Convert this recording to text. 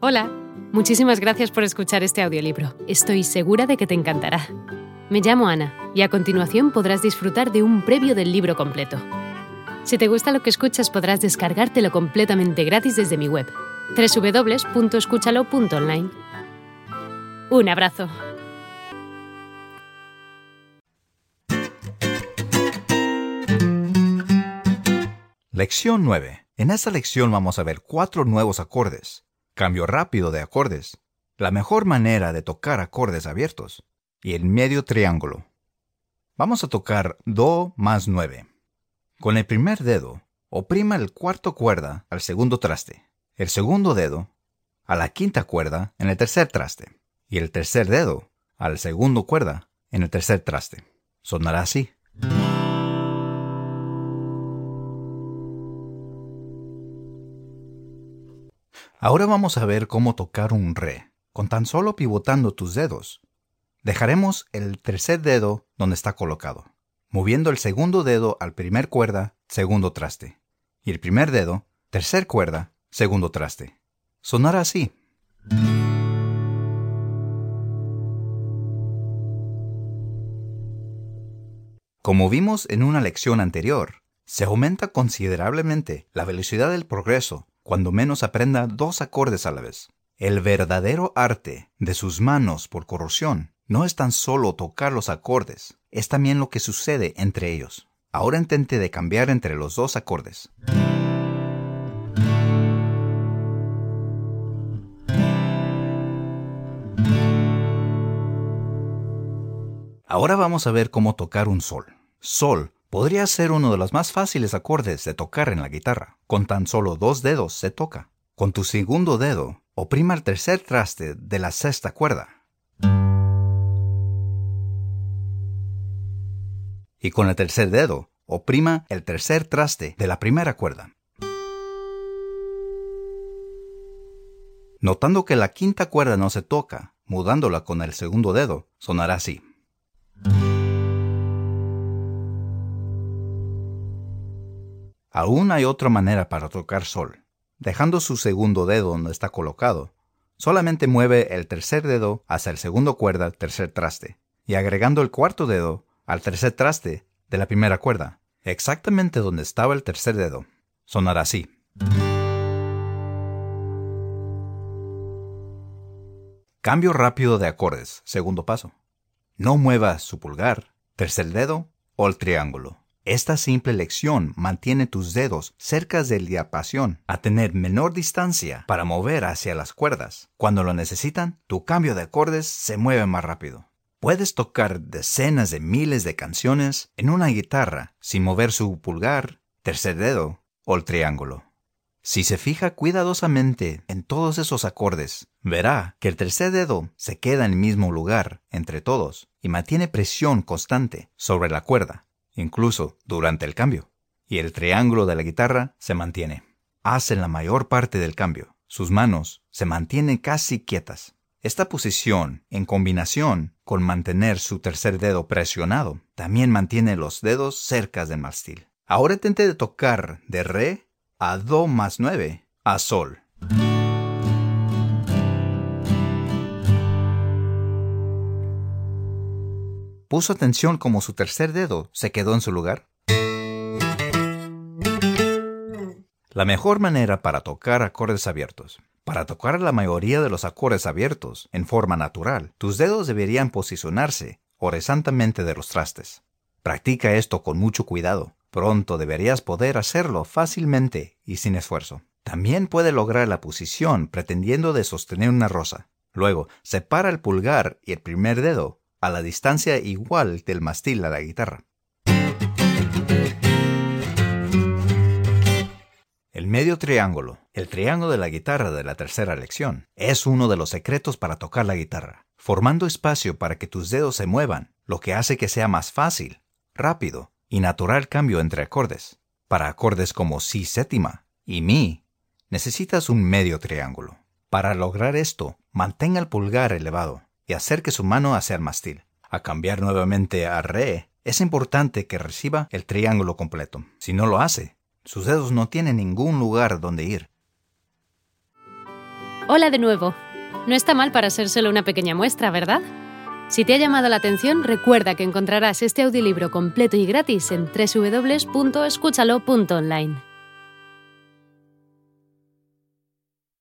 Hola, muchísimas gracias por escuchar este audiolibro. Estoy segura de que te encantará. Me llamo Ana y a continuación podrás disfrutar de un previo del libro completo. Si te gusta lo que escuchas podrás descargártelo completamente gratis desde mi web, www.escúchalo.online. Un abrazo. Lección 9. En esta lección vamos a ver cuatro nuevos acordes cambio rápido de acordes, la mejor manera de tocar acordes abiertos y el medio triángulo. Vamos a tocar Do más 9. Con el primer dedo, oprima el cuarto cuerda al segundo traste, el segundo dedo a la quinta cuerda en el tercer traste y el tercer dedo al segundo cuerda en el tercer traste. Sonará así. Ahora vamos a ver cómo tocar un re, con tan solo pivotando tus dedos. Dejaremos el tercer dedo donde está colocado, moviendo el segundo dedo al primer cuerda, segundo traste, y el primer dedo, tercer cuerda, segundo traste. Sonará así. Como vimos en una lección anterior, se aumenta considerablemente la velocidad del progreso cuando menos aprenda dos acordes a la vez. El verdadero arte de sus manos por corrosión no es tan solo tocar los acordes, es también lo que sucede entre ellos. Ahora intente de cambiar entre los dos acordes. Ahora vamos a ver cómo tocar un sol. Sol podría ser uno de los más fáciles acordes de tocar en la guitarra. Con tan solo dos dedos se toca. Con tu segundo dedo, oprima el tercer traste de la sexta cuerda. Y con el tercer dedo, oprima el tercer traste de la primera cuerda. Notando que la quinta cuerda no se toca, mudándola con el segundo dedo, sonará así. Aún hay otra manera para tocar sol. Dejando su segundo dedo donde está colocado, solamente mueve el tercer dedo hacia el segundo cuerda tercer traste, y agregando el cuarto dedo al tercer traste de la primera cuerda, exactamente donde estaba el tercer dedo. Sonará así. Cambio rápido de acordes, segundo paso. No mueva su pulgar, tercer dedo o el triángulo. Esta simple lección mantiene tus dedos cerca del diapasón a tener menor distancia para mover hacia las cuerdas. Cuando lo necesitan, tu cambio de acordes se mueve más rápido. Puedes tocar decenas de miles de canciones en una guitarra sin mover su pulgar, tercer dedo o el triángulo. Si se fija cuidadosamente en todos esos acordes, verá que el tercer dedo se queda en el mismo lugar entre todos y mantiene presión constante sobre la cuerda incluso durante el cambio, y el triángulo de la guitarra se mantiene. Hacen la mayor parte del cambio. Sus manos se mantienen casi quietas. Esta posición, en combinación con mantener su tercer dedo presionado, también mantiene los dedos cerca del mástil. Ahora intente de tocar de re a do más 9 a sol. ¿Puso atención como su tercer dedo se quedó en su lugar? La mejor manera para tocar acordes abiertos. Para tocar la mayoría de los acordes abiertos en forma natural, tus dedos deberían posicionarse horizontalmente de los trastes. Practica esto con mucho cuidado. Pronto deberías poder hacerlo fácilmente y sin esfuerzo. También puede lograr la posición pretendiendo sostener una rosa. Luego, separa el pulgar y el primer dedo a la distancia igual del mastil a la guitarra. El medio triángulo, el triángulo de la guitarra de la tercera lección, es uno de los secretos para tocar la guitarra, formando espacio para que tus dedos se muevan, lo que hace que sea más fácil, rápido y natural cambio entre acordes. Para acordes como si séptima y mi, necesitas un medio triángulo. Para lograr esto, mantenga el pulgar elevado y acerque su mano hacia el mástil. A cambiar nuevamente a re, es importante que reciba el triángulo completo. Si no lo hace, sus dedos no tienen ningún lugar donde ir. Hola de nuevo. No está mal para ser solo una pequeña muestra, ¿verdad? Si te ha llamado la atención, recuerda que encontrarás este audiolibro completo y gratis en www.escúchalo.online.